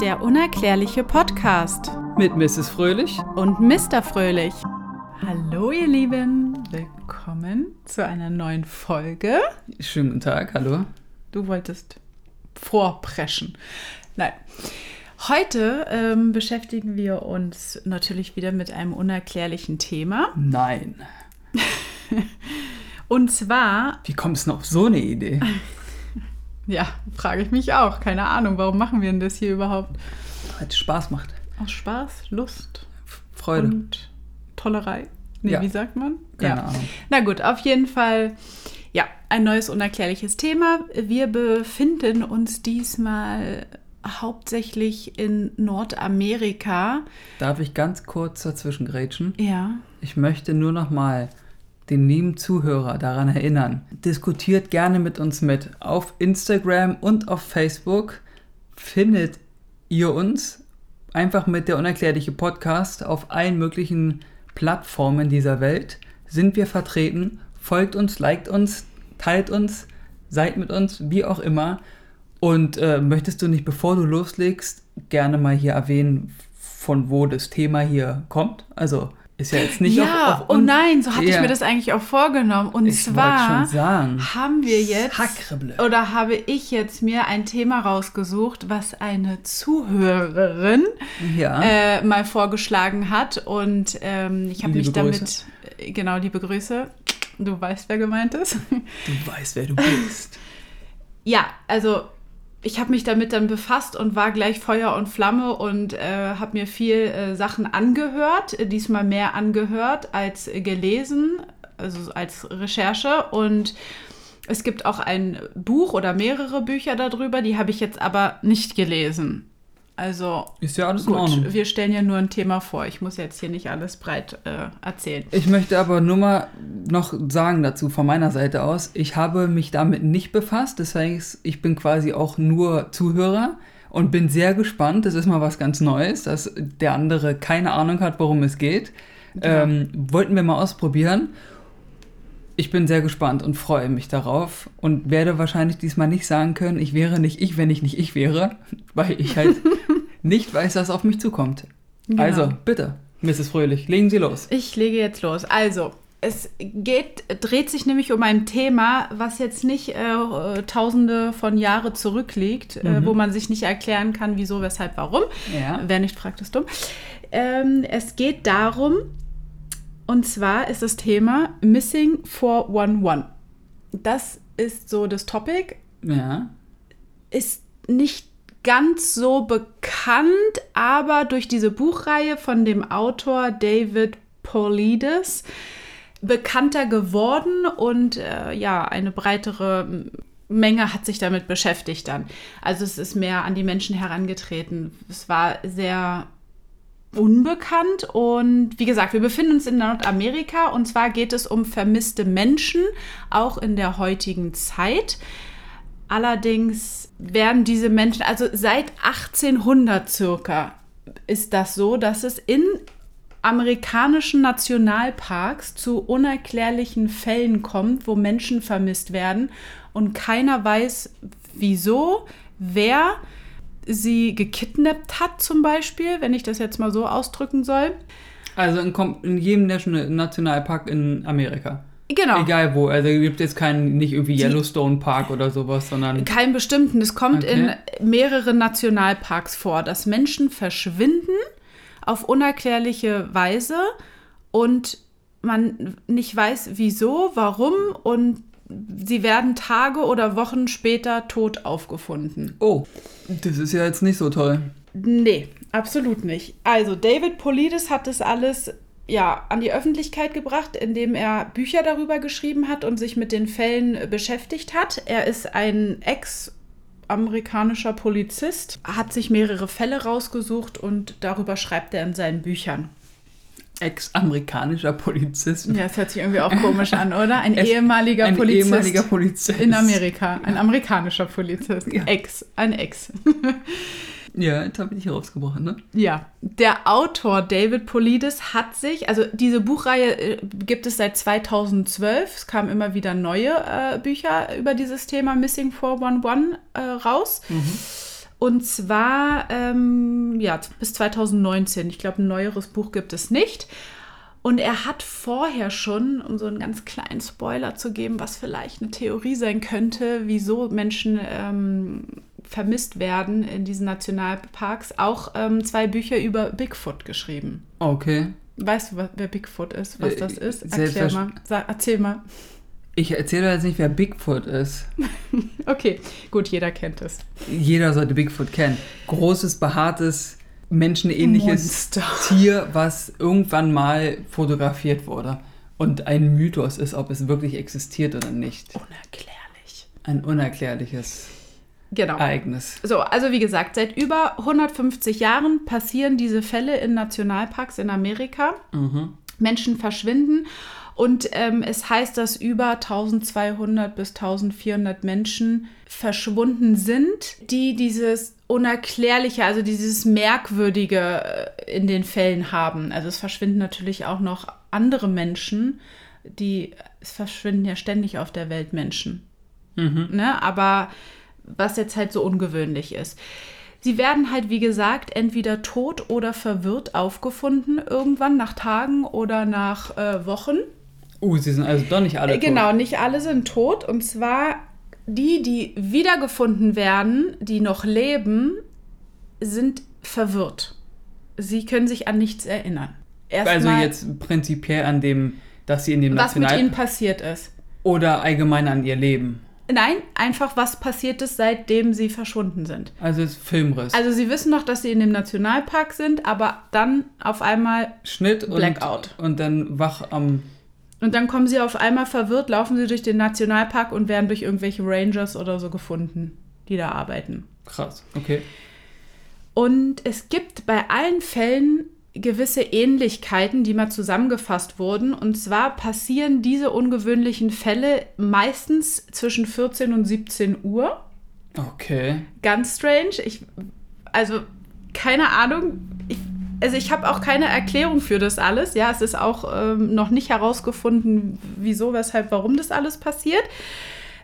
Der unerklärliche Podcast Mit Mrs. Fröhlich. und Mr. Fröhlich. Hallo ihr Lieben, willkommen zu einer neuen Folge. Schönen guten Tag, hallo. Du wolltest vorpreschen. Nein. Heute ähm, beschäftigen wir uns natürlich wieder mit einem unerklärlichen Thema. Nein. Und zwar, Wie kommst du auf so eine Idee? ja, frage ich mich auch, keine Ahnung, warum machen wir denn das hier überhaupt? Weil es Spaß macht. Aus Spaß, Lust Freude. und Tollerei? Nee, Ja. wie sagt man? Keine Ahnung. Na gut, auf jeden Fall, ja, ein neues unerklärliches Thema. Wir befinden uns diesmal hauptsächlich in Nordamerika. Darf ich ganz kurz dazwischen grätschen? Ja. Ich möchte nur noch mal den lieben Zuhörer daran erinnern. Diskutiert gerne mit uns mit. Auf Instagram und auf Facebook findet ihr uns einfach mit der unerklärliche Podcast auf allen möglichen Plattformen dieser Welt. Sind wir vertreten? Folgt uns, liked uns, teilt uns, seid mit uns, wie auch immer. Und äh, möchtest du nicht, bevor du loslegst, gerne mal hier erwähnen, von wo das Thema hier kommt? Also ist ja jetzt nicht ja, auf, auf oh uns- nein, so hatte ich Ja. mir das eigentlich auch vorgenommen. Und Ich zwar haben wir jetzt Sacrebleu. oder habe ich jetzt mir ein Thema rausgesucht, was eine Zuhörerin Ja. äh, mal vorgeschlagen hat. Und ähm, ich habe mich damit, Grüße. äh, genau, liebe Grüße. Du weißt, wer gemeint ist. du weißt, wer du bist. ja, also ich habe mich damit dann befasst und war gleich Feuer und Flamme und äh, habe mir viel äh, Sachen angehört, diesmal mehr angehört als gelesen, also als Recherche. Und es gibt auch ein Buch oder mehrere Bücher darüber, die habe ich jetzt aber nicht gelesen. Also Ist ja alles in Ordnung. Gut, wir stellen ja nur ein Thema vor. Ich muss jetzt hier nicht alles breit äh, erzählen. Ich möchte aber nur mal noch sagen dazu von meiner Seite aus, ich habe mich damit nicht befasst, das heißt, ich bin quasi auch nur Zuhörer und bin sehr gespannt, das ist mal was ganz Neues, dass der andere keine Ahnung hat, worum es geht. Genau. Ähm, wollten wir mal ausprobieren. Ich bin sehr gespannt und freue mich darauf und werde wahrscheinlich diesmal nicht sagen können, ich wäre nicht ich, wenn ich nicht ich wäre, weil ich halt nicht weiß, was auf mich zukommt. Genau. Also, bitte, Mrs. Fröhlich, legen Sie los. Ich lege jetzt los. Also, es geht, dreht sich nämlich um ein Thema, was jetzt nicht äh, tausende von Jahre zurückliegt, äh, wo man sich nicht erklären kann, wieso, weshalb, warum. Ja. Wer nicht fragt, ist dumm. Ähm, es geht darum, und zwar ist das Thema Missing 411. Das ist so das Topic. Ja. ist nicht ganz so bekannt, aber durch diese Buchreihe von dem Autor David Paulides bekannter geworden und äh, ja, eine breitere Menge hat sich damit beschäftigt dann. Also es ist mehr an die Menschen herangetreten. Es war sehr unbekannt. Und wie gesagt, wir befinden uns in Nordamerika. Und zwar geht es um vermisste Menschen, auch in der heutigen Zeit. Allerdings werden diese Menschen, also seit 1800 circa, ist das so, dass es in amerikanischen Nationalparks zu unerklärlichen Fällen kommt, wo Menschen vermisst werden. Und keiner weiß, wieso, wer sie gekidnappt hat zum Beispiel, wenn ich das jetzt mal so ausdrücken soll. Also in, in jedem National Nationalpark in Amerika. Genau. Egal wo. Also es gibt jetzt keinen, nicht irgendwie Yellowstone Park oder sowas, sondern. Keinen bestimmten. Es kommt Okay. in mehreren Nationalparks vor, dass Menschen verschwinden auf unerklärliche Weise und man nicht weiß, wieso, warum und sie werden Tage oder Wochen später tot aufgefunden. Oh, das ist ja jetzt nicht so toll. Nee, absolut nicht. Also David Polides hat das alles ja an die Öffentlichkeit gebracht, indem er Bücher darüber geschrieben hat und sich mit den Fällen beschäftigt hat. Er ist ein Ex amerikanischer Polizist, hat sich mehrere Fälle rausgesucht und darüber schreibt er in seinen Büchern. Ex-amerikanischer Polizist. Ja, das hört sich irgendwie auch komisch an, oder? Ein Es- ehemaliger ein Polizist ehemaliger Polizist. in Amerika, ein amerikanischer Polizist, Ja. Ex, ein Ex. Ja, jetzt habe ich dich rausgebrochen, ne? Ja, der Autor David Polides hat sich, also diese Buchreihe äh, gibt es seit 2012. Es kamen immer wieder neue äh, Bücher über dieses Thema Missing 411 äh, raus. Und zwar ähm, ja, bis 2019. Ich glaube, ein neueres Buch gibt es nicht. Und er hat vorher schon, um so einen ganz kleinen Spoiler zu geben, was vielleicht eine Theorie sein könnte, wieso Menschen ähm, vermisst werden in diesen Nationalparks, auch ähm, zwei Bücher über Bigfoot geschrieben. Okay. Weißt du, wer Bigfoot ist, was Äh, das ist? Erklär mal. Sag, erzähl mal. Ich erzähle jetzt nicht, wer Bigfoot ist. Okay, gut, jeder kennt es. Jeder sollte Bigfoot kennen. Großes, behaartes, menschenähnliches Monster. Tier, was irgendwann mal fotografiert wurde. Und ein Mythos ist, ob es wirklich existiert oder nicht. Unerklärlich. Ein unerklärliches Genau. Ereignis. So, also wie gesagt, seit über 150 Jahren passieren diese Fälle in Nationalparks in Amerika. Mhm. Menschen verschwinden und ähm, es heißt, dass über 1200 bis 1400 Menschen verschwunden sind, die dieses Unerklärliche, also dieses Merkwürdige äh, in den Fällen haben. Also es verschwinden natürlich auch noch andere Menschen, die, es verschwinden ja ständig auf der Welt Menschen. Mhm. Ne? Aber was jetzt halt so ungewöhnlich ist. Sie werden halt, wie gesagt, entweder tot oder verwirrt aufgefunden, irgendwann nach Tagen oder nach äh, Wochen. Uh, sie sind also doch nicht alle Äh, Genau, nicht alle sind tot. Und zwar die, die wiedergefunden werden, die noch leben, sind verwirrt. Sie können sich an nichts erinnern. tot. Also Erstmal, jetzt prinzipiell an dem, dass sie in dem was mit National... ihnen passiert ist. Oder allgemein an ihr Leben. Nein, einfach was passiert ist, seitdem sie verschwunden sind. Also es ist Filmriss. Also sie wissen noch, dass sie in dem Nationalpark sind, aber dann auf einmal Schnitt und, Blackout. und dann wach am... und dann kommen sie auf einmal verwirrt, laufen sie durch den Nationalpark und werden durch irgendwelche Rangers oder so gefunden, die da arbeiten. Krass, okay. Und es gibt bei allen Fällen gewisse Ähnlichkeiten, die mal zusammengefasst wurden. Und zwar passieren diese ungewöhnlichen Fälle meistens zwischen 14 und 17 Uhr. Okay. Ganz strange. Ich, also keine Ahnung. Ich, also ich habe auch keine Erklärung für das alles. Ja, es ist auch ähm, noch nicht herausgefunden, wieso, weshalb, warum das alles passiert.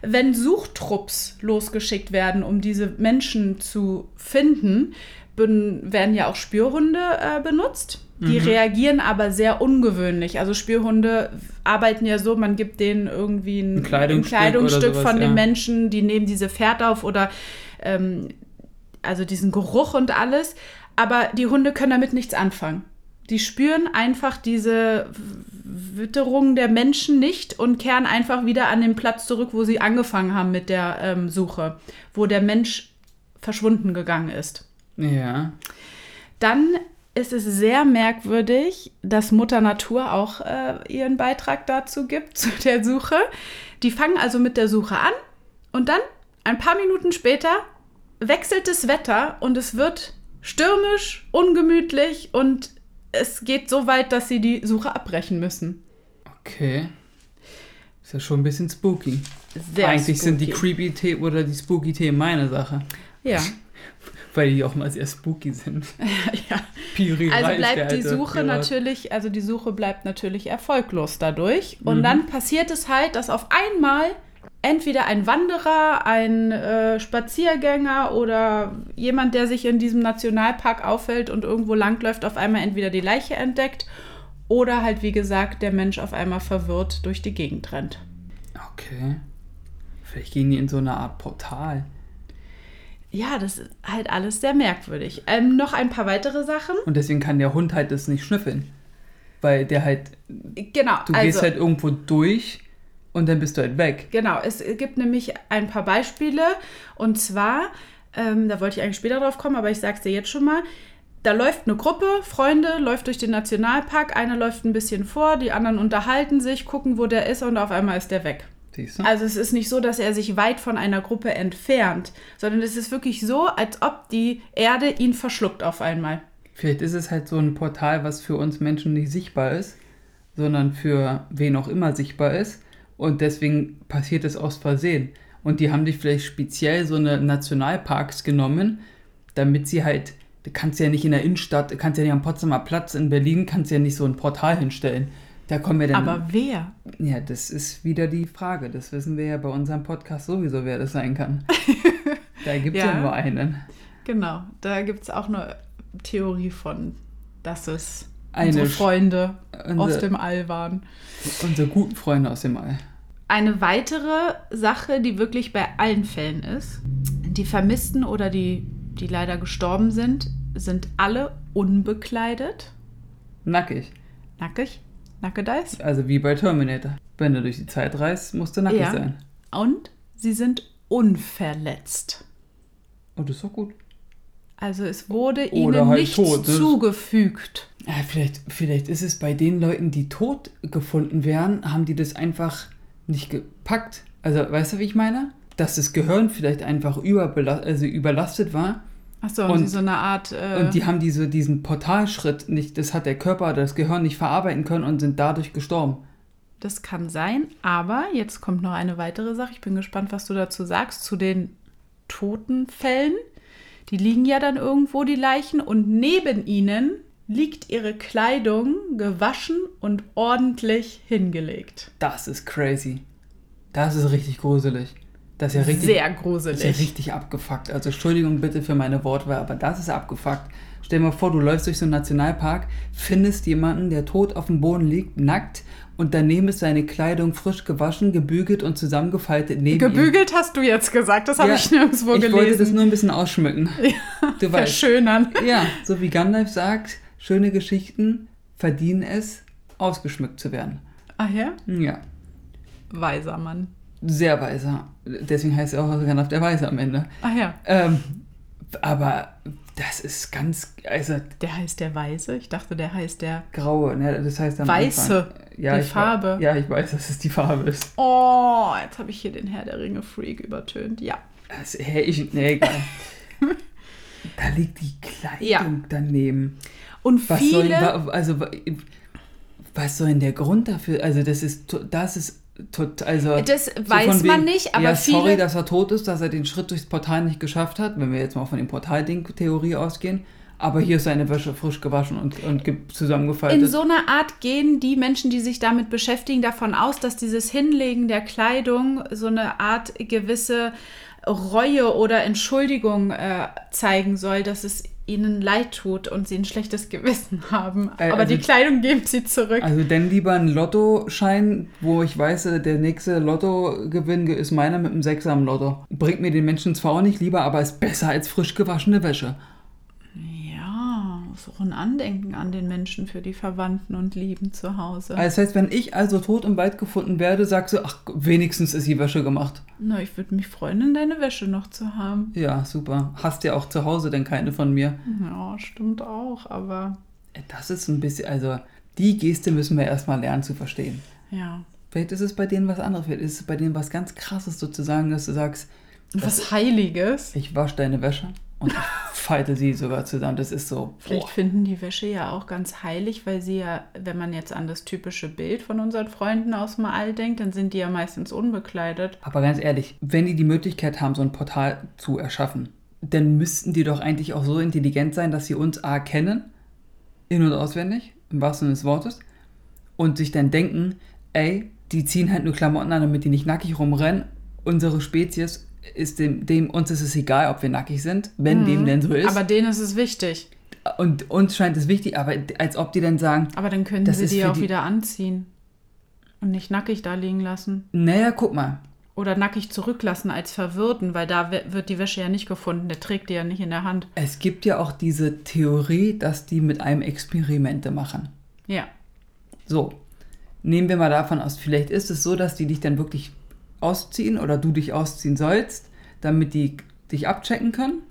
Wenn Suchtrupps losgeschickt werden, um diese Menschen zu finden, werden ja auch Spürhunde äh, benutzt. Die Mhm. reagieren aber sehr ungewöhnlich. Also Spürhunde arbeiten ja so, man gibt denen irgendwie ein, Ein Kleidungsstück ein Kleidungsstück sowas, von ja. Menschen, die nehmen diese Fährt auf oder ähm, also diesen Geruch und alles. Aber die Hunde können damit nichts anfangen. Die spüren einfach diese Witterung der Menschen nicht und kehren einfach wieder an den Platz zurück, wo sie angefangen haben mit der ähm, Suche, wo der Mensch verschwunden gegangen ist. Ja. Dann ist es sehr merkwürdig, dass Mutter Natur auch äh, ihren Beitrag dazu gibt, zu der Suche. Die fangen also mit der Suche an und dann, ein paar Minuten später, wechselt das Wetter und es wird stürmisch, ungemütlich und es geht so weit, dass sie die Suche abbrechen müssen. Okay. Ist ja schon ein bisschen spooky. Sehr Eigentlich sind die spooky. creepy Themen oder die spooky Themen meine Sache. Ja, Weil die auch mal sehr spooky sind. ja. Piri Also bleibt die Suche Pirat. natürlich, also die Suche bleibt natürlich erfolglos dadurch. Und Mhm. dann passiert es halt, dass auf einmal entweder ein Wanderer, ein äh, Spaziergänger oder jemand, der sich in diesem Nationalpark aufhält und irgendwo langläuft, auf einmal entweder die Leiche entdeckt oder halt, wie gesagt, der Mensch auf einmal verwirrt durch die Gegend rennt. Okay. Vielleicht gehen die in so eine Art Portal. Ja, das ist halt alles sehr merkwürdig. Ähm, noch ein paar weitere Sachen. Und deswegen kann der Hund halt das nicht schnüffeln. Weil der halt, Genau, du also. gehst halt irgendwo durch und dann bist du halt weg. Genau, es gibt nämlich ein paar Beispiele. Und zwar, ähm, da wollte ich eigentlich später drauf kommen, aber ich sage es dir jetzt schon mal. Da läuft eine Gruppe, Freunde, läuft durch den Nationalpark. Einer läuft ein bisschen vor, die anderen unterhalten sich, gucken, wo der ist und auf einmal ist der weg. Siehst du? Also es ist nicht so, dass er sich weit von einer Gruppe entfernt, sondern es ist wirklich so, als ob die Erde ihn verschluckt auf einmal. Vielleicht ist es halt so ein Portal, was für uns Menschen nicht sichtbar ist, sondern für wen auch immer sichtbar ist. Und deswegen passiert es aus Versehen. Und die haben sich vielleicht speziell so eine Nationalparks genommen, damit sie halt, du kannst ja nicht in der Innenstadt, du kannst ja nicht am Potsdamer Platz in Berlin, kannst ja nicht so ein Portal hinstellen. Da kommen wir dann. Aber wer? ja, das ist wieder die Frage. Das wissen wir ja bei unserem Podcast sowieso, wer das sein kann. da gibt es ja. Ja. nur einen. Genau, da gibt es auch eine Theorie von, dass es Eine unsere Freunde Unsere- aus dem All waren. Unsere guten Freunde aus dem All. Eine weitere Sache, die wirklich bei allen Fällen ist, die Vermissten oder die, die leider gestorben sind, sind alle unbekleidet, Nackig. nackig, nackedeis. Also wie bei Terminator. Wenn du durch die Zeit reist, musst du nackig Ja. sein. Und sie sind unverletzt. Oh, das ist doch gut. Also es wurde Oder ihnen halt nichts tot, das- zugefügt. Ja, vielleicht, vielleicht ist es bei den Leuten, die tot gefunden werden, haben die das einfach nicht gepackt. Also, weißt du, wie ich meine? Dass das Gehirn vielleicht einfach also überlastet war Achso, und, so eine Art. Äh, und die haben diese, diesen Portalschritt nicht, das hat der Körper oder das Gehirn nicht verarbeiten können und sind dadurch gestorben. Das kann sein, aber jetzt kommt noch eine weitere Sache. Ich bin gespannt, was du dazu sagst zu den Totenfällen. Die liegen ja dann irgendwo, die Leichen, und neben ihnen liegt ihre Kleidung gewaschen und ordentlich hingelegt. Das ist crazy. Das ist richtig gruselig. Das ist ja richtig, Sehr das gruselig. ist ja richtig abgefuckt. Also Entschuldigung bitte für meine Wortwahl, aber das ist abgefuckt. Stell dir mal vor, du läufst durch so einen Nationalpark, findest jemanden, der tot auf dem Boden liegt, nackt, und daneben ist seine Kleidung frisch gewaschen, gebügelt und zusammengefaltet neben ihm. Gebügelt hast du jetzt gesagt, das habe Ja, ich nirgendwo ich gelesen. wollte das nur ein bisschen ausschmücken. Du weißt. Verschönern. Ja, so wie Gandalf sagt, schöne Geschichten verdienen es, ausgeschmückt zu werden. Ach ja? Ja, Weiser Mann. sehr weiser. Deswegen heißt er auch Gandalf der Weise am Ende. Ach ja, Ähm, aber das ist ganz, also der heißt der Weise. Ich dachte, der heißt der graue, ne? das heißt am Weiße. Ja, die Farbe. Ja, ich weiß, dass es die Farbe ist. Oh, jetzt habe ich hier den Herr der Ringe Freak übertönt. Ja. Also, hey, ich, nee, egal. da liegt die Kleidung Ja. daneben. Und Was soll, viele. wa- also, wa- was soll denn der Grund dafür? Also, das ist, das ist tot, also. Das weiß man wegen, nicht, aber ja, sorry, viele. dass er tot ist, dass er den Schritt durchs Portal nicht geschafft hat, wenn wir jetzt mal von dem Portalding-Theorie ausgehen. Aber hier ist seine Wäsche frisch gewaschen und, und ge- zusammengefaltet. In so einer Art gehen die Menschen, die sich damit beschäftigen, davon aus, dass dieses Hinlegen der Kleidung so eine Art gewisse Reue oder Entschuldigung äh, zeigen soll, dass es ihnen leid tut und sie ein schlechtes Gewissen haben. Äh, Aber also- die Kleidung geben sie zurück. also dann lieber ein Lottoschein, wo ich weiß, äh, der nächste Lottogewinn ist meiner mit einem Sechser am Lotto. Bringt mir den Menschen zwar auch nicht lieber, aber ist besser als frisch gewaschene Wäsche. Ist auch ein Andenken an den Menschen für die Verwandten und Lieben zu Hause. Das heißt, wenn ich also tot im Wald gefunden werde, sagst du, ach, wenigstens ist die Wäsche gemacht. Na, ich würde mich freuen, deine Wäsche noch zu haben. Ja, super. Hast ja auch zu Hause denn keine von mir. Ja, stimmt auch, aber Das ist ein bisschen, also die Geste müssen wir erstmal lernen zu verstehen. ja. Vielleicht ist es bei denen was anderes, vielleicht ist es bei denen was ganz krasses sozusagen, dass du sagst, Was Heiliges. ich wasche deine Wäsche und ich falte sie sogar zusammen. Das ist so, Vielleicht boah. finden die Wäsche ja auch ganz heilig, weil sie ja, wenn man jetzt an das typische Bild von unseren Freunden aus dem All denkt, dann sind die ja meistens unbekleidet. Aber ganz ehrlich, wenn die die Möglichkeit haben, so ein Portal zu erschaffen, dann müssten die doch eigentlich auch so intelligent sein, dass sie uns A kennen, in- und auswendig, im wahrsten Sinne des Wortes, und sich dann denken, ey, die ziehen halt nur Klamotten an, damit die nicht nackig rumrennen. Unsere Spezies ist dem, dem uns ist es egal, ob wir nackig sind, wenn dem denn so ist. Aber denen ist es wichtig. und uns scheint es wichtig, aber als ob die dann sagen, Aber dann können sie die auch die- wieder anziehen. Und nicht nackig da liegen lassen. naja, guck mal, Oder nackig zurücklassen als Verwirrten, weil da wird die Wäsche ja nicht gefunden. Der trägt die ja nicht in der Hand. es gibt ja auch diese Theorie, dass die mit einem Experimente machen. Ja. So, nehmen wir mal davon aus, vielleicht ist es so, dass die dich dann wirklich ausziehen oder du dich ausziehen sollst, damit die dich abchecken können.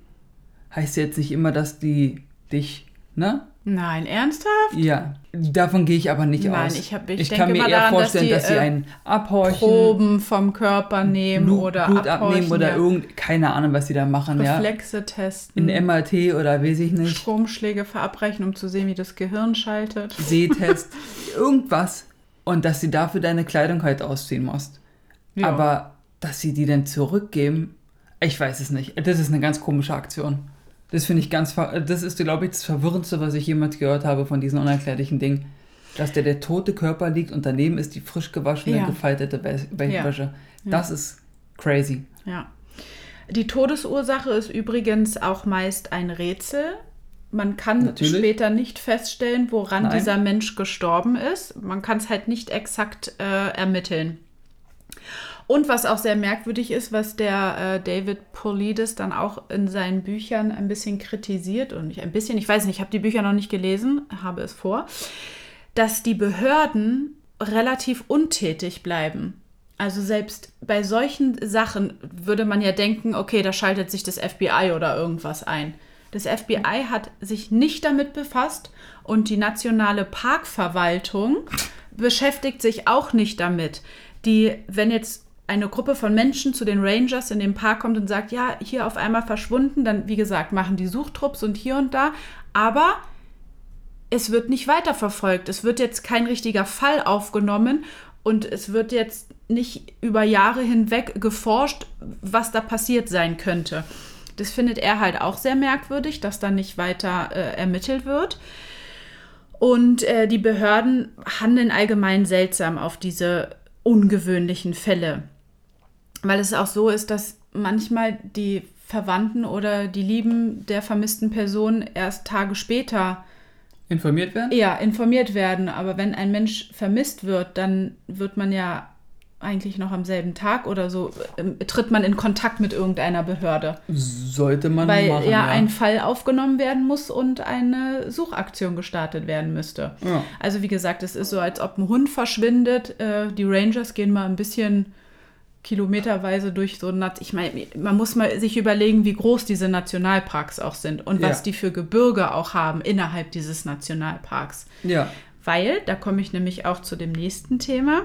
Heißt jetzt nicht immer, dass die dich, ne? Nein, ernsthaft? Ja, davon gehe ich aber nicht Nein, aus. ich hab- ich ich denke kann mir eher daran, dass vorstellen, die, dass sie äh, einen abhorchen, Proben vom Körper nehmen Blut, oder Blut abnehmen oder ja. irgend, keine Ahnung, was sie da machen, ja. Reflexe testen. In MRT oder weiß ich nicht. Stromschläge verabreichen, um zu sehen, wie das Gehirn schaltet. Sehtest, irgendwas. Und dass sie dafür deine Kleidung halt ausziehen musst. Ja. Aber dass sie die dann zurückgeben, ich weiß es nicht. Das ist eine ganz komische Aktion. Das finde ich ganz, das ist, glaube ich, das Verwirrendste, was ich jemals gehört habe von diesen unerklärlichen Dingen. Dass der, der tote Körper liegt und daneben ist die frisch gewaschene, Ja. gefaltete Wä- Wä- Ja. Das ist crazy. Ja. Die Todesursache ist übrigens auch meist ein Rätsel. Man kann Natürlich. später nicht feststellen, woran Nein. dieser Mensch gestorben ist. Man kann es halt nicht exakt äh, ermitteln. Und was auch sehr merkwürdig ist, was der äh, David Polides dann auch in seinen Büchern ein bisschen kritisiert und nicht ein bisschen, ich weiß nicht, ich habe die Bücher noch nicht gelesen, habe es vor, dass die Behörden relativ untätig bleiben. Also selbst bei solchen Sachen würde man ja denken, okay, da schaltet sich das FBI oder irgendwas ein. Das FBI hat sich nicht damit befasst und die nationale Parkverwaltung beschäftigt sich auch nicht damit. Die, wenn jetzt eine Gruppe von Menschen zu den Rangers in den Park kommt und sagt, ja, hier auf einmal verschwunden, dann, wie gesagt, machen die Suchtrupps und hier und da. Aber es wird nicht weiterverfolgt. Es wird jetzt kein richtiger Fall aufgenommen und es wird jetzt nicht über Jahre hinweg geforscht, was da passiert sein könnte. Das findet er halt auch sehr merkwürdig, dass da nicht weiter äh, ermittelt wird. Und äh, die Behörden handeln allgemein seltsam auf diese ungewöhnlichen Fälle. Weil es auch so ist, dass manchmal die Verwandten oder die Lieben der vermissten Person erst Tage später Informiert werden? ja, informiert werden. Aber wenn ein Mensch vermisst wird, dann wird man ja eigentlich noch am selben Tag oder so, ähm, tritt man in Kontakt mit irgendeiner Behörde. Sollte man Weil machen, ja, ein Fall aufgenommen werden muss und eine Suchaktion gestartet werden müsste. Ja. Also wie gesagt, es ist so, als ob ein Hund verschwindet. Äh, die Rangers gehen mal ein bisschen kilometerweise durch so Nat ich meine, man muss mal sich überlegen, wie groß diese Nationalparks auch sind und was Ja. die für Gebirge auch haben innerhalb dieses Nationalparks. Ja. Weil, da komme ich nämlich auch zu dem nächsten Thema.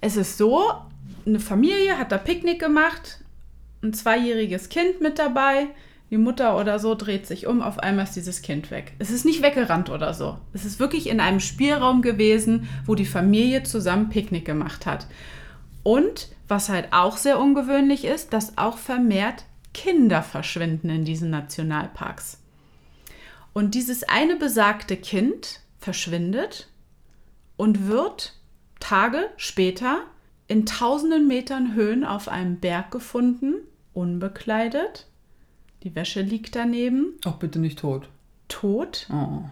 Es ist so, eine Familie hat da Picknick gemacht, ein zweijähriges Kind mit dabei, die Mutter oder so dreht sich um, auf einmal ist dieses Kind weg. Es ist nicht weggerannt oder so. Es ist wirklich in einem Spielraum gewesen, wo die Familie zusammen Picknick gemacht hat. Und was halt auch sehr ungewöhnlich ist, dass auch vermehrt Kinder verschwinden in diesen Nationalparks. Und dieses eine besagte Kind verschwindet und wird Tage später in tausenden Metern Höhen auf einem Berg gefunden, unbekleidet. Die Wäsche liegt daneben, Auch bitte nicht tot. tot. Oh.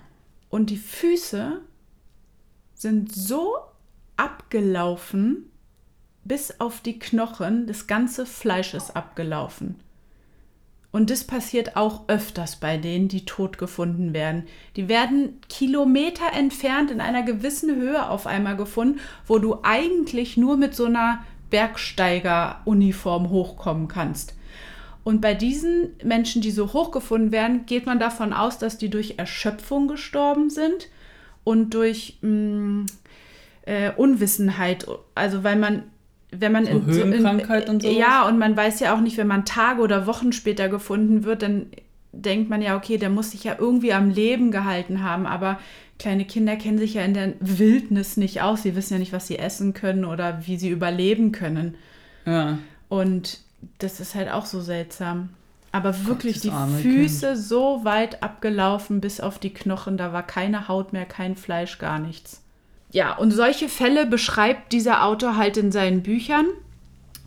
Und die Füße sind so abgelaufen, bis auf die Knochen, das ganze Fleisch ist abgelaufen. Und das passiert auch öfters bei denen, die tot gefunden werden. Die werden Kilometer entfernt in einer gewissen Höhe auf einmal gefunden, wo du eigentlich nur mit so einer Bergsteiger-Uniform hochkommen kannst. Und bei diesen Menschen, die so hoch gefunden werden, geht man davon aus, dass die durch Erschöpfung gestorben sind und durch mh, äh, Unwissenheit. Also weil man, wenn man So in, Höhenkrankheit und sowas? Ja, und man weiß ja auch nicht, wenn man Tage oder Wochen später gefunden wird, dann denkt man ja, okay, der muss sich ja irgendwie am Leben gehalten haben. Aber kleine Kinder kennen sich ja in der Wildnis nicht aus. Sie wissen ja nicht, was sie essen können oder wie sie überleben können. Ja. Und das ist halt auch so seltsam. Aber wirklich das die Füße so weit abgelaufen bis auf die Knochen, da war keine Haut mehr, kein Fleisch, gar nichts. Ja, und solche Fälle beschreibt dieser Autor halt in seinen Büchern.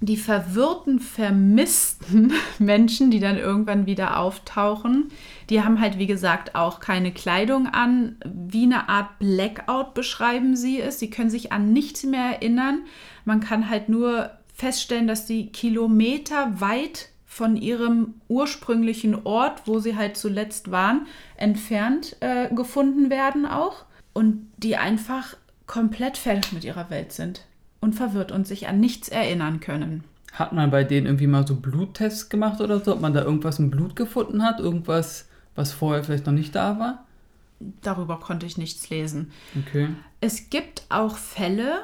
Die verwirrten, vermissten Menschen, die dann irgendwann wieder auftauchen, die haben halt, wie gesagt, auch keine Kleidung an. Wie eine Art Blackout beschreiben sie es. Sie können sich an nichts mehr erinnern. Man kann halt nur feststellen, dass sie Kilometer weit von ihrem ursprünglichen Ort, wo sie halt zuletzt waren, entfernt äh, gefunden werden auch. Und die einfach komplett fertig mit ihrer Welt sind und verwirrt und sich an nichts erinnern können. Hat man bei denen irgendwie mal so Bluttests gemacht oder so? Ob man da irgendwas im Blut gefunden hat? Irgendwas, was vorher vielleicht noch nicht da war? Darüber konnte ich nichts lesen. Okay. Es gibt auch Fälle,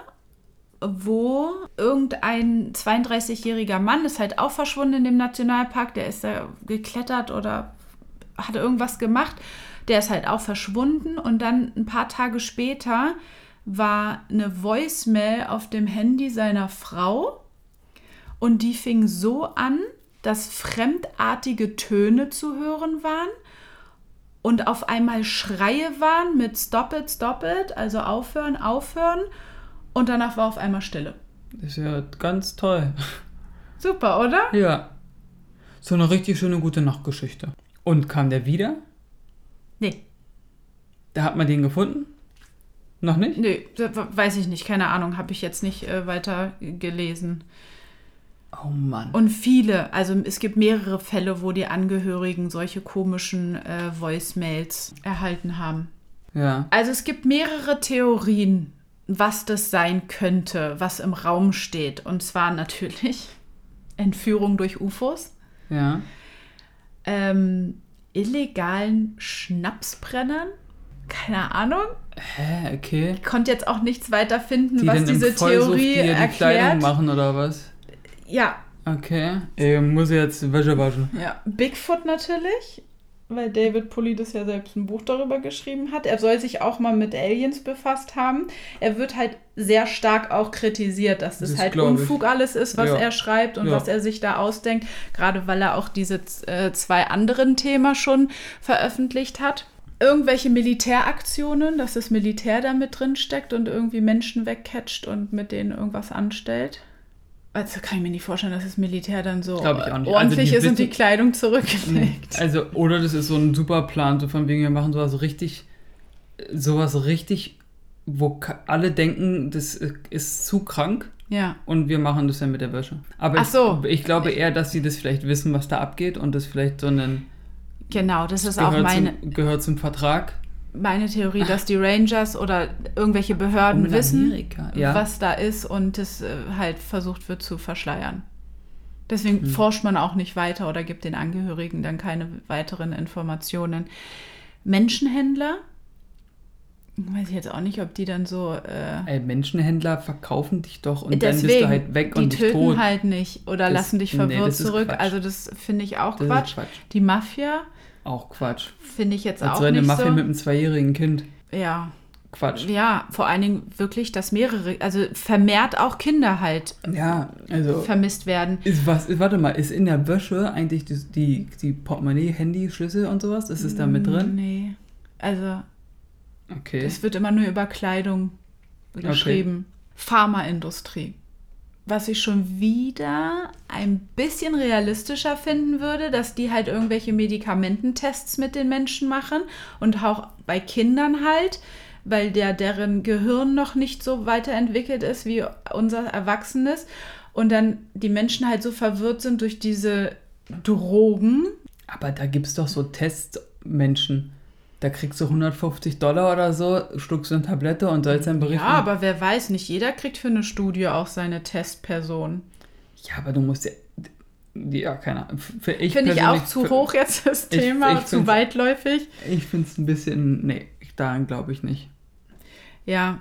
wo irgendein 32-jähriger Mann ist halt auch verschwunden in dem Nationalpark, der ist da geklettert oder hat irgendwas gemacht, der ist halt auch verschwunden und dann ein paar Tage später war eine Voicemail auf dem Handy seiner Frau und die fing so an, dass fremdartige Töne zu hören waren und auf einmal Schreie waren mit Stop it, stop it, also aufhören, aufhören und danach war auf einmal Stille. Ist ja ganz toll. Super, oder? Ja. So eine richtig schöne gute Nachtgeschichte. Und kam der wieder? Nee, Da hat man den gefunden? Noch nicht? nee, das weiß ich nicht, keine Ahnung, habe ich jetzt nicht äh, weiter gelesen. Oh Mann. Und viele, also es gibt mehrere Fälle, wo die Angehörigen solche komischen äh, Voicemails erhalten haben. Ja. Also es gibt mehrere Theorien, was das sein könnte, was im Raum steht. Und zwar natürlich Entführung durch UFOs, Ja. ähm, illegalen Schnapsbrennern, keine Ahnung. Hä, okay. Ich konnte jetzt auch nichts weiter finden, Die was diese Vollsuff Theorie dir die Kleidung erklärt. machen oder was? Ja, Okay. Ich muss jetzt Wäsche waschen. ja. Bigfoot natürlich, weil David Polides ja selbst ein Buch darüber geschrieben hat. Er soll sich auch mal mit Aliens befasst haben. Er wird halt sehr stark auch kritisiert, dass das, Das halt glaub ich. Unfug alles ist, was Ja. er schreibt und Ja. was er sich da ausdenkt. Gerade weil er auch diese äh, zwei anderen Themen schon veröffentlicht hat. Irgendwelche Militäraktionen, dass das Militär da mit drin steckt und irgendwie Menschen wegcatcht und mit denen irgendwas anstellt. Also kann ich mir nicht vorstellen, dass das Militär dann so nicht. ordentlich Also ist und die Kleidung zurücklegt. Also, oder das ist so ein super Plan, so von wegen, wir machen sowas richtig, sowas richtig, wo alle denken, das ist zu krank Ja. und wir machen das dann mit der Wäsche. Aber Ach so. ich, ich glaube eher, dass sie das vielleicht wissen, was da abgeht und das vielleicht so ein Genau, das ist auch gehört, meine, zum, gehört zum Vertrag. meine Theorie, dass die Rangers oder irgendwelche Behörden Oh, wissen, ja. was da ist und es äh, halt versucht wird zu verschleiern. Deswegen Hm. forscht man auch nicht weiter oder gibt den Angehörigen dann keine weiteren Informationen. Menschenhändler, weiß ich jetzt auch nicht, ob die dann so. Äh, Ey, Menschenhändler verkaufen dich doch und dann bist deswegen, du halt weg die und dich töten tot. halt nicht oder Das- lassen dich nee, verwirrt das ist zurück. Quatsch. Also das finde ich auch Das Quatsch. Quatsch. Die Mafia Auch Quatsch. finde ich jetzt Als auch so eine nicht Mafia so. mit einem zweijährigen Kind. ja, Quatsch. Ja, vor allen Dingen wirklich, dass mehrere, also vermehrt auch Kinder halt Ja, also. vermisst werden. Ist was, warte mal, ist in der Wäsche eigentlich die, die, die Portemonnaie, Handy, Schlüssel und sowas? Ist es da mit drin? Nee. Also, Okay. es wird immer nur über Kleidung geschrieben. Pharmaindustrie. Was ich schon wieder ein bisschen realistischer finden würde, dass die halt irgendwelche Medikamententests mit den Menschen machen und auch bei Kindern halt, weil der deren Gehirn noch nicht so weiterentwickelt ist wie unser Erwachsenes und dann die Menschen halt so verwirrt sind durch diese Drogen. Aber da gibt es doch so Testmenschen. Da kriegst du 150 Dollar oder so, schluckst du eine Tablette und sollst dann berichten. Ja, aber wer weiß, nicht jeder kriegt für eine Studie auch seine Testperson. Ja, aber du musst ja. Ja, keine Ahnung. Ich Finde ich auch zu für- hoch jetzt das Ich- Thema, ich zu find's- weitläufig. Ich finde es ein bisschen. Nee, daran glaube ich nicht. Ja.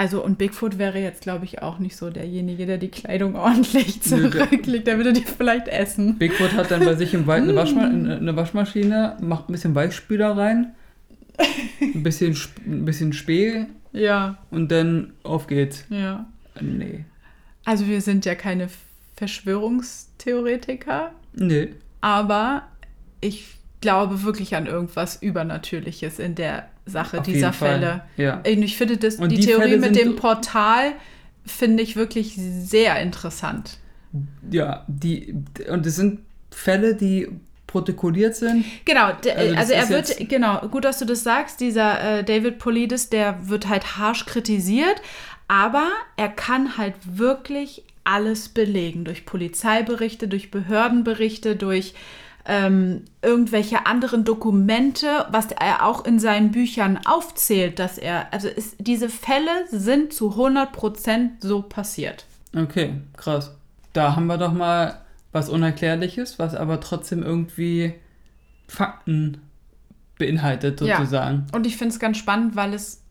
Also, und Bigfoot wäre jetzt, glaube ich, auch nicht so derjenige, der die Kleidung ordentlich zurücklegt. Der würde die vielleicht essen. Bigfoot hat dann bei sich im Wald eine. Waschma eine Waschmaschine, macht ein bisschen Weichspüler rein, ein bisschen, ein bisschen Spee Ja, und dann auf geht's. ja. Nee. Also, wir sind ja keine Verschwörungstheoretiker, Nee. aber ich glaube wirklich an irgendwas Übernatürliches in der Sache Auf dieser. Fälle. Ja. Ich finde das, die, die Theorie Fälle mit dem Portal finde ich wirklich sehr interessant. Ja, die. Und es sind Fälle, die protokolliert sind. Genau, Also also, er wird, genau, gut, dass du das sagst, dieser äh, David Polides, der wird halt harsch kritisiert, aber er kann halt wirklich alles belegen durch Polizeiberichte, durch Behördenberichte, durch ähm, irgendwelche anderen Dokumente, was er auch in seinen Büchern aufzählt, dass er, also ist, diese Fälle sind zu 100% so passiert. Okay, krass. Da haben wir doch mal was Unerklärliches, was aber trotzdem irgendwie Fakten beinhaltet, Ja. sozusagen. Und ich finde es ganz spannend, weil es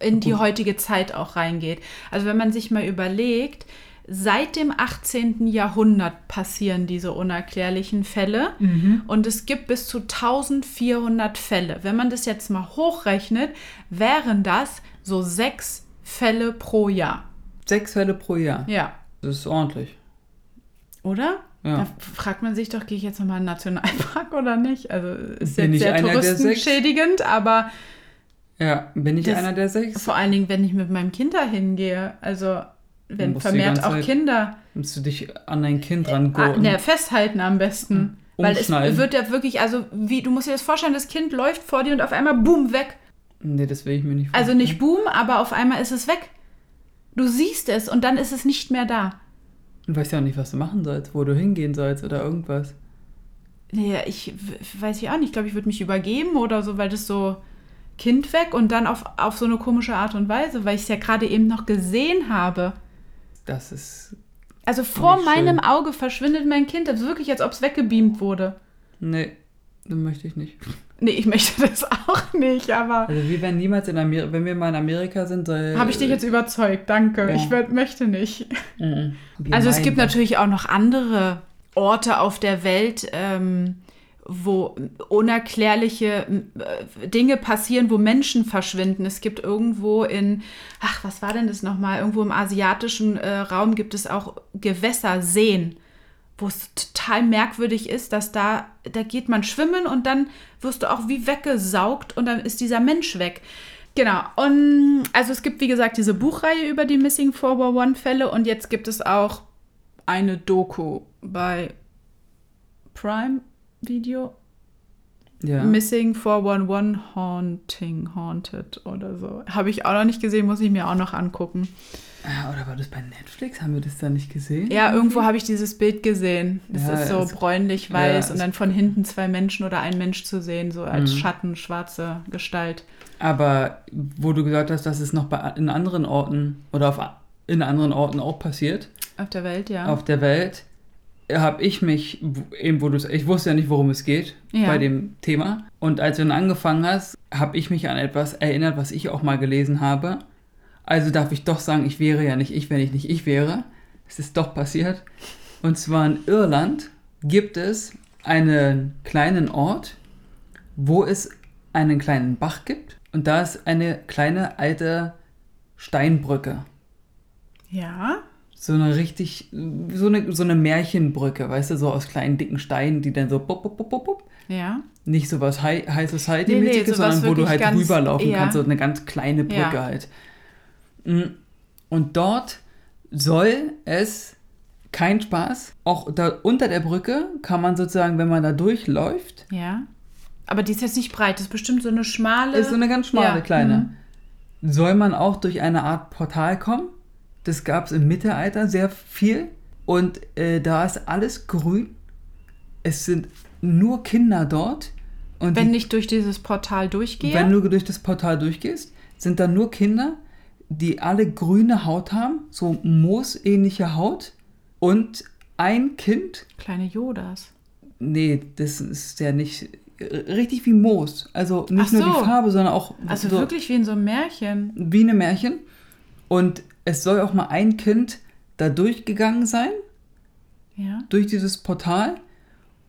in die heutige Zeit auch reingeht. Also wenn man sich mal überlegt, seit dem 18. Jahrhundert passieren diese unerklärlichen Fälle und es gibt bis zu 1400 Fälle. Wenn man das jetzt mal hochrechnet, wären das so sechs Fälle pro Jahr. Sechs Fälle pro Jahr. Ja, Das ist ordentlich. oder? Ja. Da fragt man sich doch, gehe ich jetzt nochmal in den Nationalpark oder nicht? Also ist Bin jetzt sehr touristenschädigend, aber Ja, bin ich Das- einer der sechs? Vor allen Dingen, wenn ich mit meinem Kind dahin gehe. Also, wenn vermehrt auch Zeit- Kinder. Musst du dich an dein Kind Ah, rangurten. ne, festhalten am besten. Weil es wird ja wirklich, also wie, du musst dir das vorstellen, das Kind läuft vor dir und auf einmal boom, weg. Nee, das will ich mir nicht Also vorstellen. nicht boom, aber auf einmal ist es weg. Du siehst es und dann ist es nicht mehr da. Du weißt ja auch nicht, was du machen sollst, wo du hingehen sollst oder irgendwas. Ja, ich weiß ich auch nicht. Ich glaube, ich würde mich übergeben oder so, weil das so Kind weg und dann auf, auf so eine komische Art und Weise, weil ich es ja gerade eben noch gesehen habe. Das ist. Also vor Nicht schön. meinem Auge verschwindet mein Kind. Das ist wirklich, als ob es weggebeamt wurde. Nee, das möchte ich nicht. Nee, ich möchte das auch nicht, aber. Also wir werden niemals in Amerika, wenn wir mal in Amerika sind, soll. Habe ich dich jetzt überzeugt, danke. Ja. Ich werd, möchte nicht. Mhm. Also es gibt natürlich auch noch andere Orte auf der Welt, ähm, wo unerklärliche äh, Dinge passieren, wo Menschen verschwinden. Es gibt irgendwo in, ach, was war denn das nochmal? Irgendwo im asiatischen äh, Raum gibt es auch Gewässer, Seen, wo es total merkwürdig ist, dass da, da geht man schwimmen und dann wirst du auch wie weggesaugt und dann ist dieser Mensch weg. Genau, und also es gibt wie gesagt diese Buchreihe über die Missing 411-Fälle und jetzt gibt es auch eine Doku bei Prime Video. Ja. Missing 411 Haunting, Haunted oder so. Habe ich auch noch nicht gesehen, muss ich mir auch noch angucken. Ah, Oder war das bei Netflix? Haben wir das da nicht gesehen? Ja, irgendwo habe ich dieses Bild gesehen. Es Ja, ist so bräunlich-weiß ja, und dann von hinten zwei Menschen oder ein Mensch zu sehen, so als Mhm. Schatten, schwarze Gestalt. Aber wo du gesagt hast, dass es noch bei, in anderen Orten oder auf, in anderen Orten auch passiert, Auf der Welt, ja. auf der Welt, habe ich mich, eben wo du ich wusste ja nicht, worum es geht Ja. bei dem Thema. Und als du dann angefangen hast, habe ich mich an etwas erinnert, was ich auch mal gelesen habe. Also darf ich doch sagen, ich wäre ja nicht ich, wenn ich nicht ich wäre. Es ist doch passiert. Und zwar in Irland gibt es einen kleinen Ort, wo es einen kleinen Bach gibt. Und da ist eine kleine alte Steinbrücke. ja. So eine richtig, so eine, so eine Märchenbrücke, weißt du, so aus kleinen dicken Steinen, die dann so bup, bup, bup, bup, bup. Ja. Nicht sowas High, High Nee, Society-mäßiges, nee, sowas sondern wo du halt ganz- rüberlaufen ja. kannst, so eine ganz kleine Brücke Ja. halt. Mm. Und dort soll es kein Spaß, auch da unter der Brücke kann man sozusagen, wenn man da durchläuft, Ja. Aber die ist jetzt nicht breit, das ist bestimmt so eine schmale. ist so eine ganz schmale Ja, kleine, soll man auch durch eine Art Portal kommen. Das gab es im Mittelalter sehr viel. Und äh, da ist alles grün. Es sind nur Kinder dort. Und Wenn die, nicht durch dieses Portal durchgehe. wenn du durch das Portal durchgehst, sind da nur Kinder, die alle grüne Haut haben, so moosähnliche Haut. Und ein Kind, Kleine Yodas. nee, das ist ja nicht richtig wie Moos. Also nicht Ach nur so. die Farbe, sondern auch Also so, wirklich wie in so einem Märchen. wie eine Märchen. Und es soll auch mal ein Kind da durchgegangen sein, Ja. durch dieses Portal,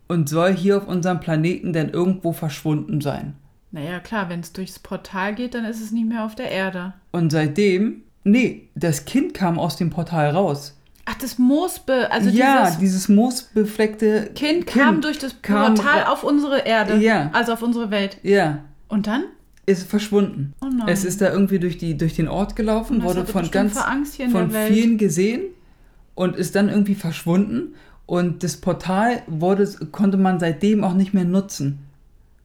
und soll hier auf unserem Planeten dann irgendwo verschwunden sein. Naja, klar, wenn es durchs Portal geht, dann ist es nicht mehr auf der Erde. Und seitdem, nee, das Kind kam aus dem Portal raus. Ach, das Moosbe, also ja, dieses dieses moosbefleckte Kind, kam durch das Portal auf unsere Erde. Ja. Also auf unsere Welt. Ja, Und dann? Ist verschwunden. Oh. Es ist da irgendwie durch, die, durch den Ort gelaufen, wurde von ganz von vielen gesehen und ist dann irgendwie verschwunden. Und das Portal wurde, konnte man seitdem auch nicht mehr nutzen.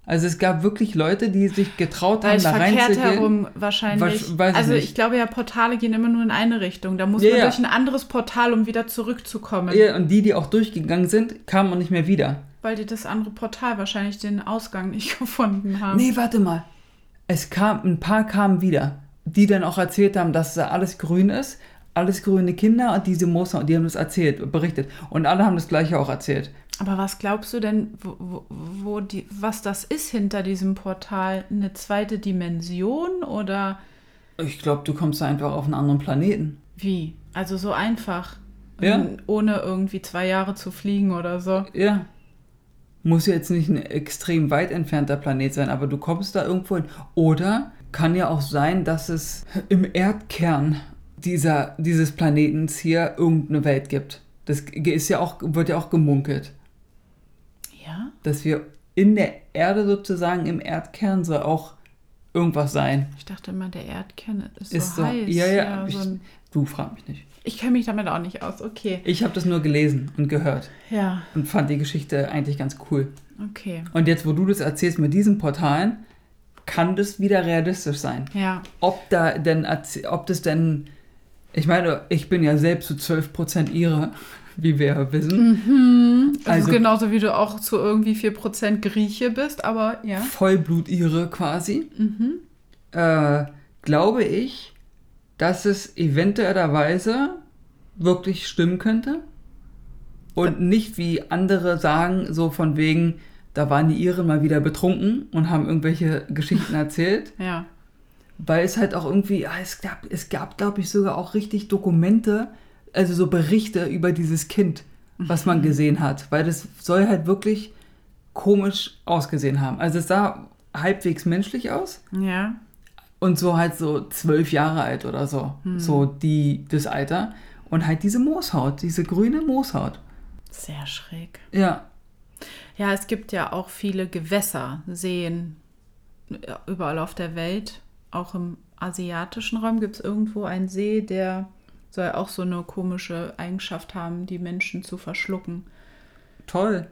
Also es gab wirklich Leute, die sich getraut Weil haben, da verkehrt reinzugehen. herum wahrscheinlich. Weiß ich also nicht. ich glaube ja, Portale gehen immer nur in eine Richtung. Da muss Ja, man durch ein anderes Portal, um wieder zurückzukommen. Ja, und die, die auch durchgegangen sind, kamen auch nicht mehr wieder. Weil die das andere Portal wahrscheinlich den Ausgang nicht gefunden haben. Nee, warte mal. Es kam, ein paar kamen wieder, die dann auch erzählt haben, dass da alles grün ist, alles grüne Kinder und diese Moser, die haben das erzählt, berichtet. Und alle haben das gleiche auch erzählt. Aber was glaubst du denn, wo, wo, wo die, was das ist hinter diesem Portal? Eine zweite Dimension oder Ich glaube, du kommst da einfach auf einen anderen Planeten. wie? Also so einfach. Ja. Ohne irgendwie zwei Jahre zu fliegen oder so. Ja. Muss jetzt nicht ein extrem weit entfernter Planet sein, aber du kommst da irgendwo hin. Oder kann ja auch sein, dass es im Erdkern dieser, dieses Planetens hier irgendeine Welt gibt. Das ist ja auch, wird ja auch gemunkelt. Ja? Dass wir in der Erde sozusagen, im Erdkern soll auch irgendwas sein. Ich dachte immer, der Erdkern ist, Ist so so- heiß. ja, ja, ich- so ein, Du frag mich nicht. Ich kenne mich damit auch nicht aus. Okay. Ich habe das nur gelesen und gehört Ja, und fand die Geschichte eigentlich ganz cool. okay. Und jetzt, wo du das erzählst mit diesen Portalen, kann das wieder realistisch sein. Ja. Ob da denn, ob das denn, ich meine, ich bin ja selbst zu 12% ihre, wie wir ja wissen. Das Also- ist genauso wie du auch zu irgendwie 4% Grieche bist, aber ja. Vollblut ihre quasi. Mhm. Äh, glaube ich, dass es eventuellerweise wirklich stimmen könnte. Und nicht wie andere sagen, so von wegen, da waren die Iren mal wieder betrunken und haben irgendwelche Geschichten erzählt. Ja. Weil es halt auch irgendwie, ja, es gab, es gab, glaube ich, sogar auch richtig Dokumente, also so Berichte über dieses Kind, was man gesehen hat. Weil das soll halt wirklich komisch ausgesehen haben. Also es sah halbwegs menschlich aus Ja. Und so halt so zwölf Jahre alt oder so. So die, das Alter. Und halt diese Mooshaut, diese grüne Mooshaut. Sehr schräg. Ja, Ja, es gibt ja auch viele Gewässer, Seen überall auf der Welt. Auch im asiatischen Raum gibt es irgendwo einen See, der soll auch so eine komische Eigenschaft haben, die Menschen zu verschlucken. toll.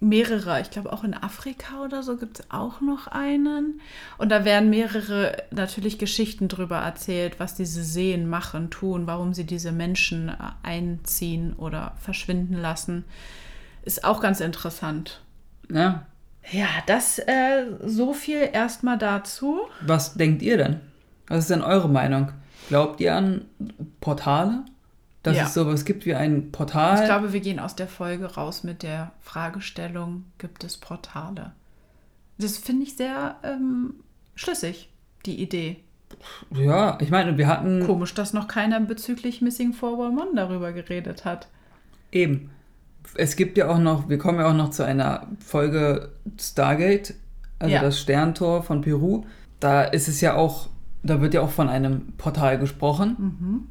Mehrere, ich glaube auch in Afrika oder so gibt es auch noch einen. Und da werden mehrere natürlich Geschichten drüber erzählt, was diese Seen machen, tun, warum sie diese Menschen äh, einziehen oder verschwinden lassen. Ist auch ganz interessant. Ja. Ja, das äh, so viel erstmal dazu. Was denkt ihr denn? Was ist denn eure Meinung? Glaubt ihr an Portale? Dass Ja. es sowas gibt wie ein Portal? Ich glaube, wir gehen aus der Folge raus mit der Fragestellung, gibt es Portale? Das finde ich sehr ähm, schlüssig, die Idee. ja, ich meine, wir hatten Komisch, dass noch keiner bezüglich Missing 411 darüber geredet hat. eben. Es gibt ja auch noch, wir kommen ja auch noch zu einer Folge Stargate, also Ja. das Sterntor von Peru. Da ist es ja auch, da wird ja auch von einem Portal gesprochen. Mhm.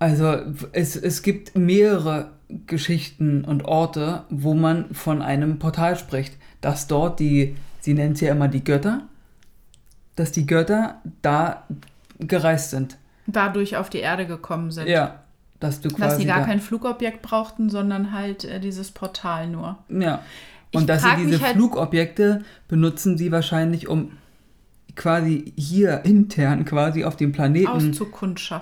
Also es, es gibt mehrere Geschichten und Orte, wo man von einem Portal spricht. Dass dort die, sie nennt es ja immer die Götter, dass die Götter da gereist sind. Dadurch auf die Erde gekommen sind. Ja, dass du quasi Dass sie gar da, kein Flugobjekt brauchten, sondern halt äh, dieses Portal nur. Ja. Ich Und dass sie diese halt- Flugobjekte benutzen sie wahrscheinlich, um quasi hier intern quasi auf dem Planeten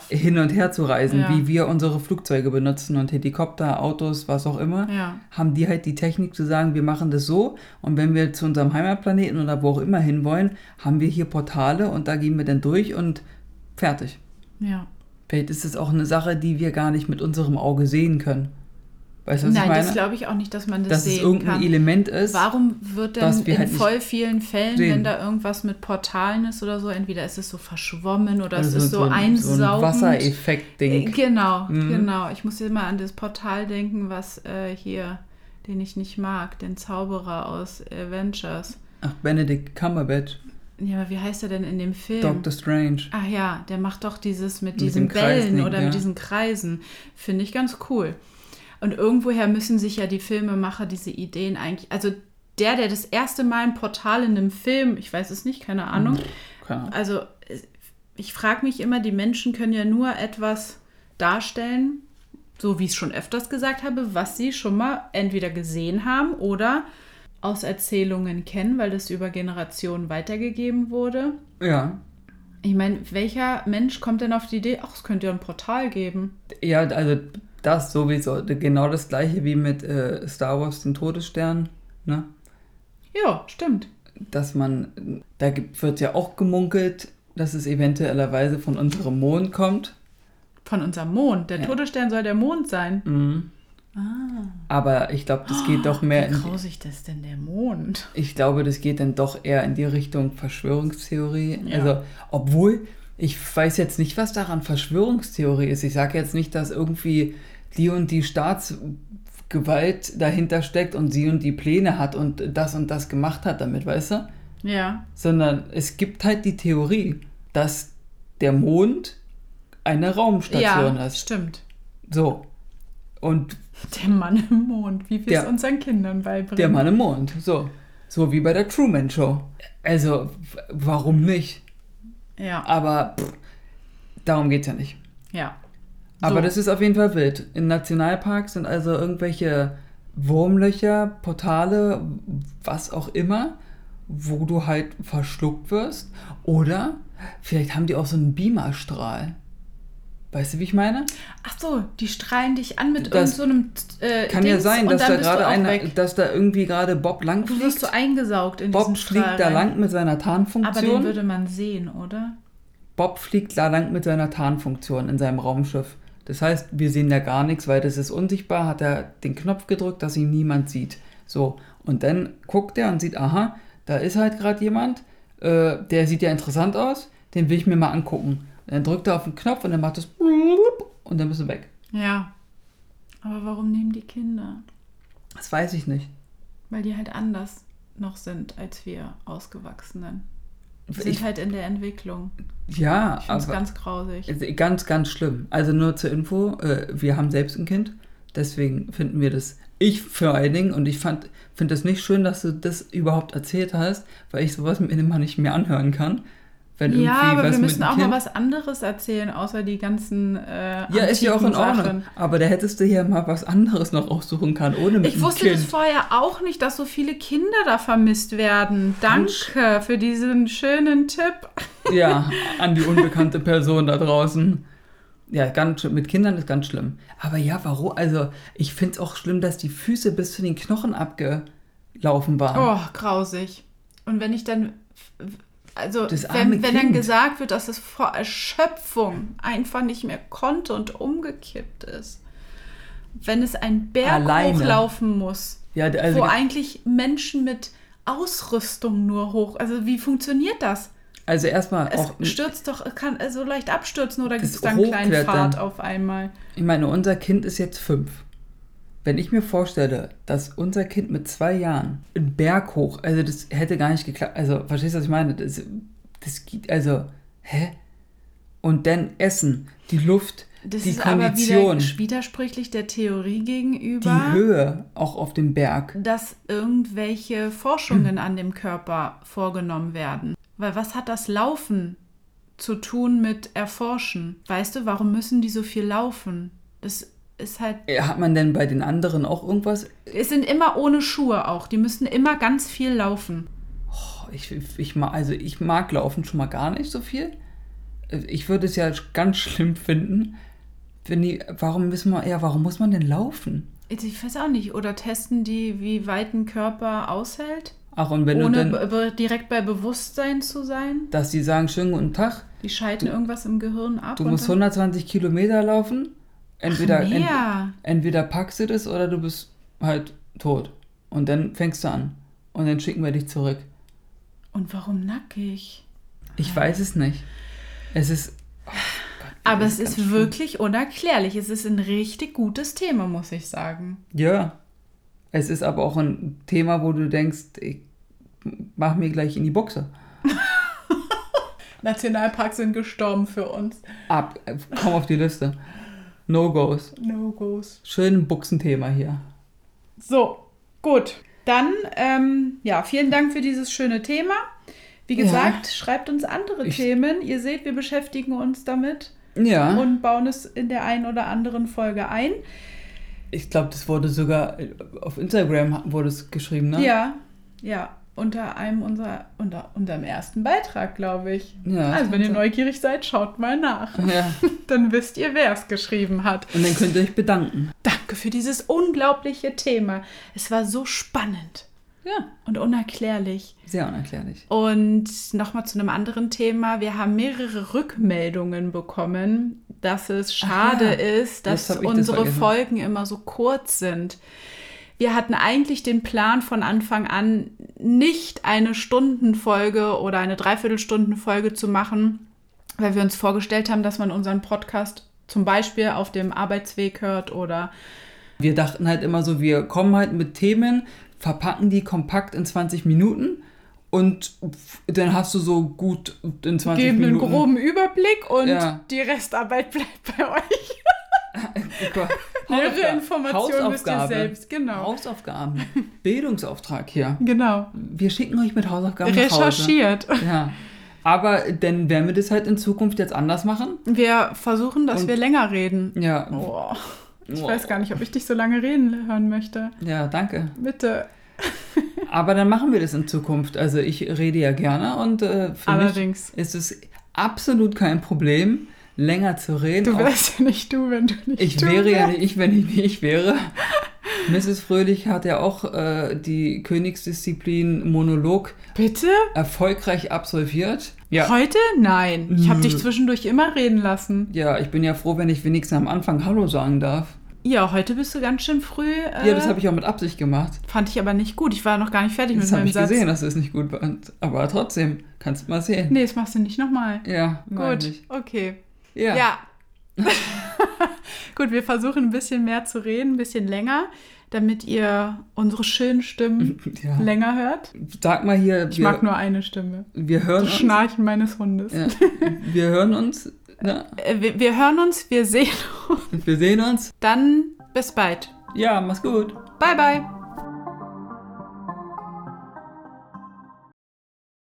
hin und her zu reisen, Ja. wie wir unsere Flugzeuge benutzen und Helikopter, Autos, was auch immer. Ja. haben die halt die Technik zu sagen, wir machen das so und wenn wir zu unserem Heimatplaneten oder wo auch immer hinwollen, haben wir hier Portale und da gehen wir dann durch und fertig. Ja. Vielleicht ist es auch eine Sache, die wir gar nicht mit unserem Auge sehen können. Weißt du, was Nein, ich meine? das glaube ich auch nicht, dass man das Dass es sehen irgendein kann. Element ist. Warum wird denn wir in halt voll vielen Fällen, sehen. wenn da irgendwas mit Portalen ist oder so, entweder ist es so verschwommen oder Also es ist so, ein, so ein einsaugend. Wassereffekt-Ding. Äh, Genau, Mhm. genau. Ich muss immer an das Portal denken, was äh, hier, den ich nicht mag, den Zauberer aus Avengers. Ach, Benedict Cumberbatch, Ja, aber wie heißt er denn in dem Film? Doctor Strange. Ach ja, der macht doch dieses mit Mit diesen Bällen oder ja. mit diesen Kreisen. Finde ich ganz cool. Und irgendwoher müssen sich ja die Filmemacher diese Ideen eigentlich. Also der, der das erste Mal ein Portal in einem Film, ich weiß es nicht, keine Ahnung. Keine Ahnung. Also ich frage mich immer, die Menschen können ja nur etwas darstellen, so wie ich es schon öfters gesagt habe, was sie schon mal entweder gesehen haben oder aus Erzählungen kennen, weil das über Generationen weitergegeben wurde. Ja. Ich meine, welcher Mensch kommt denn auf die Idee, ach, es könnte ja ein Portal geben? Ja, also das sowieso. Genau das gleiche wie mit äh, Star Wars, den Todesstern. Ne? Ja, stimmt. dass man, da gibt, wird ja auch gemunkelt, dass es eventuellerweise von unserem Mond kommt. Von unserem Mond. Der Ja. Todesstern soll der Mond sein. Mhm. Aber ich glaube, das geht doch mehr Wie in, grausig das denn der Mond? ich glaube, das geht dann doch eher in die Richtung Verschwörungstheorie. Ja. Also, obwohl, ich weiß jetzt nicht, was daran Verschwörungstheorie ist. Ich sage jetzt nicht, dass irgendwie die und die Staatsgewalt dahinter steckt und sie und die Pläne hat und das und das gemacht hat damit, weißt du? Ja. sondern es gibt halt die Theorie, dass der Mond eine Raumstation Ja, ist. stimmt. So. Und Der Mann im Mond, wie wir es unseren Kindern beibringen. der Mann im Mond. So. So wie bei der Truman Show. Also, warum nicht? Ja. Aber pff, Darum geht es ja nicht. Ja. Aber So. das ist auf jeden Fall wild. In Nationalparks sind also irgendwelche Wurmlöcher, Portale, was auch immer, wo du halt verschluckt wirst. Oder vielleicht haben die auch so einen Beamerstrahl. Weißt du, wie ich meine? Ach so, die strahlen dich an mit Das irgendeinem so äh, Kann ja Dings sein, und dass da gerade einer, weg. dass da irgendwie gerade Bob lang Du wirst fliegt. so eingesaugt in diesen Bob fliegt Strahl da lang mit seiner Aber den Tarnfunktion. würde man sehen, oder? Bob fliegt da lang mit seiner Tarnfunktion in seinem Raumschiff. Das heißt, wir sehen ja gar nichts, weil das ist unsichtbar, hat er den Knopf gedrückt, dass ihn niemand sieht. So, und dann guckt er und sieht, aha, da ist halt gerade jemand, äh, der sieht ja interessant aus, den will ich mir mal angucken. Dann drückt er auf den Knopf und dann macht es und dann bist du weg. Ja. Aber warum nehmen die Kinder? Das weiß ich nicht. Weil die halt anders noch sind als wir Ausgewachsenen. Die sind Ich, halt in der Entwicklung. ja, Ich finde es aber ganz grausig. ganz, ganz schlimm. Also nur zur Info, äh, wir haben selbst ein Kind, deswegen finden wir das, ich vor allen Dingen, und ich fand, finde es nicht schön, dass du das überhaupt erzählt hast, weil ich sowas mir immer nicht mehr anhören kann. Wenn Ja, aber wir müssen auch kind, mal was anderes erzählen, außer die ganzen äh, Ja, ist ja auch in Ordnung. Sachen. Aber da hättest du ja mal was anderes noch aussuchen können, ohne mit Ich wusste kind. das vorher auch nicht, dass so viele Kinder da vermisst werden. Danke für diesen schönen Tipp. Ja, an die unbekannte Person da draußen. Ja, ganz, mit Kindern ist ganz schlimm. Aber ja, warum? Also, ich finde es auch schlimm, dass die Füße bis zu den Knochen abgelaufen waren. Oh, grausig. Und wenn ich dann, also wenn, wenn dann gesagt wird, dass es vor Erschöpfung einfach nicht mehr konnte und umgekippt ist. Wenn es einen Berg Alleine. hochlaufen muss, Ja, also wo eigentlich Menschen mit Ausrüstung nur hoch, also wie funktioniert das? Also erstmal Es auch, stürzt doch, kann so leicht abstürzen oder gibt es dann einen kleinen. Fahrt auf einmal? ich meine, unser Kind ist jetzt fünf. Wenn ich mir vorstelle, dass unser Kind mit zwei Jahren einen Berg hoch, also das hätte gar nicht geklappt, also verstehst du, was ich meine? Das, das geht, also, hä? Und dann Essen, die Luft, Das die ist aber Kondition, wieder widersprüchlich der Theorie die gegenüber, Höhe auch auf dem Berg. dass irgendwelche Forschungen an dem Körper vorgenommen werden. Weil was hat das Laufen zu tun mit Erforschen? Weißt du, warum müssen die so viel laufen? Das ist halt Hat man denn bei den anderen auch irgendwas? Es sind immer ohne Schuhe auch. Die müssen immer ganz viel laufen. Oh, ich, ich, mag, also ich mag Laufen schon mal gar nicht so viel. Ich würde es ja ganz schlimm finden, wenn die, warum müssen wir, ja, warum muss man denn laufen? Ich weiß auch nicht. Oder testen die, wie weit ein Körper aushält, Ach, und wenn ohne du dann, direkt bei Bewusstsein zu sein. dass die sagen, schönen guten Tag, Die schalten irgendwas im Gehirn ab. du musst dann- 120 Kilometer laufen, entweder, Ach, ent, entweder packst du das oder du bist halt tot. Und dann fängst du an. Und dann schicken wir dich zurück. Und warum nackig? Ich weiß es nicht. Es ist. Oh Gott, Aber es ist schlimm. wirklich unerklärlich. Es ist ein richtig gutes Thema, muss ich sagen. Ja. Es ist aber auch ein Thema, wo du denkst, ich mach mir gleich in die Buchse. Nationalparks sind gestorben für uns. Ab, komm auf die Liste. No-Gos. No-Gos. Schön Buchsenthema hier. So, gut. Dann, ähm, ja, vielen Dank für dieses schöne Thema. Wie Ja. gesagt, schreibt uns andere Ich- Themen. Ihr seht, wir beschäftigen uns damit Ja. und bauen es in der einen oder anderen Folge ein. ich glaube, das wurde sogar äh, auf Instagram wurde es geschrieben, ne? Ja, ja, unter einem unserer, unter unserem ersten Beitrag, glaube ich. Ja, also, wenn ihr neugierig seid, schaut mal nach. Ja. Dann wisst ihr, wer es geschrieben hat. Und dann könnt ihr euch bedanken. Danke für dieses unglaubliche Thema. Es war so spannend Ja. und unerklärlich. Sehr unerklärlich. Und nochmal zu einem anderen Thema. Wir haben mehrere Rückmeldungen bekommen, dass es schade ja. ist, dass das unsere. Folgen immer so kurz sind. Wir hatten eigentlich den Plan von Anfang an, nicht eine Stundenfolge oder eine Dreiviertelstundenfolge zu machen, weil wir uns vorgestellt haben, dass man unseren Podcast zum Beispiel auf dem Arbeitsweg hört oder Wir dachten halt immer so, wir kommen halt mit Themen, verpacken die kompakt in 20 Minuten und dann hast du so gut in 20 geben einen Minuten. groben Überblick und Ja. die Restarbeit bleibt bei euch. Ihre Informationen müsst ihr selbst, genau. Hausaufgaben. Bildungsauftrag hier. Genau. Wir schicken euch mit Hausaufgaben. Recherchiert. Ja. Aber dann werden wir das halt in Zukunft jetzt anders machen. Wir versuchen, dass Und- wir länger reden. Ja. Oh, ich Oh. weiß gar nicht, ob ich dich so lange reden hören möchte. Ja, danke. Bitte. Aber dann machen wir das in Zukunft. Also ich rede ja gerne und äh, für Allerdings. mich ist es absolut kein Problem, länger zu reden. Du wärst ja nicht du, wenn du nicht ich du wäre ja wärst. nicht ich, wenn ich nicht ich wäre. Mrs. Fröhlich hat ja auch äh, die Königsdisziplin Monolog Bitte? erfolgreich absolviert. Ja. Heute? Nein. Ich habe dich zwischendurch immer reden lassen. Ja, ich bin ja froh, wenn ich wenigstens am Anfang Hallo sagen darf. Ja, heute bist du ganz schön früh. Äh, Ja, das habe ich auch mit Absicht gemacht. Fand ich aber nicht gut. Ich war noch gar nicht fertig Das mit habe meinem ich Satz. gesehen, dass es nicht gut war. Aber trotzdem, kannst du mal sehen. Nee, das machst du nicht nochmal. Ja, Gut, ich. okay. Ja. Ja. Gut, wir versuchen ein bisschen mehr zu reden, ein bisschen länger, damit ihr unsere schönen Stimmen Ja. länger hört. Sag mal hier, Ich wir, mag nur eine Stimme. wir hören Das uns. Schnarchen meines Hundes. Ja, wir hören uns. Ne? Äh, Wir, wir hören uns, wir sehen uns. Wir sehen uns. Dann bis bald. Ja, mach's gut. Bye, bye.